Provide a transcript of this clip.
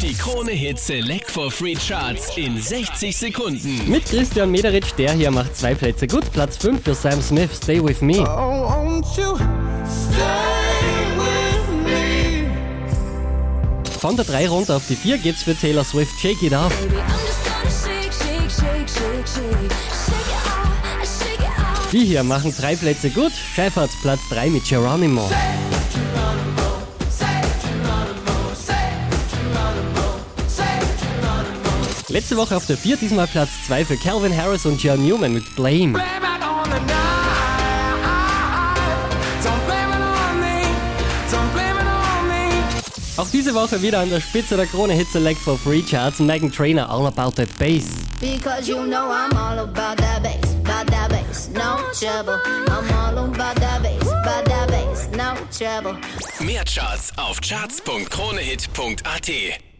Die Krone Hit Select for Free Charts in 60 Sekunden. Mit Christian Mederitsch, der hier macht zwei Plätze gut. Platz 5 für Sam Smith, Stay With Me. Oh, won't you stay with me? Von der 3 runter auf die 4 geht's für Taylor Swift, Shake It Off. Baby, shake, shake, shake. Die hier machen drei Plätze gut. Shepard, Platz 3 mit Geronimo. Letzte Woche auf der 4, diesmal Platz 2 für Calvin Harris und John Newman mit Blame. Auch diese Woche wieder an der Spitze der Krone Hit Select for Free Charts. Megan Trainer, All About That Bass. Because you know I'm all about that bass, about that bass, no trouble. I'm all about that bass, about that bass, no trouble. Mehr Charts auf charts.kronehit.at.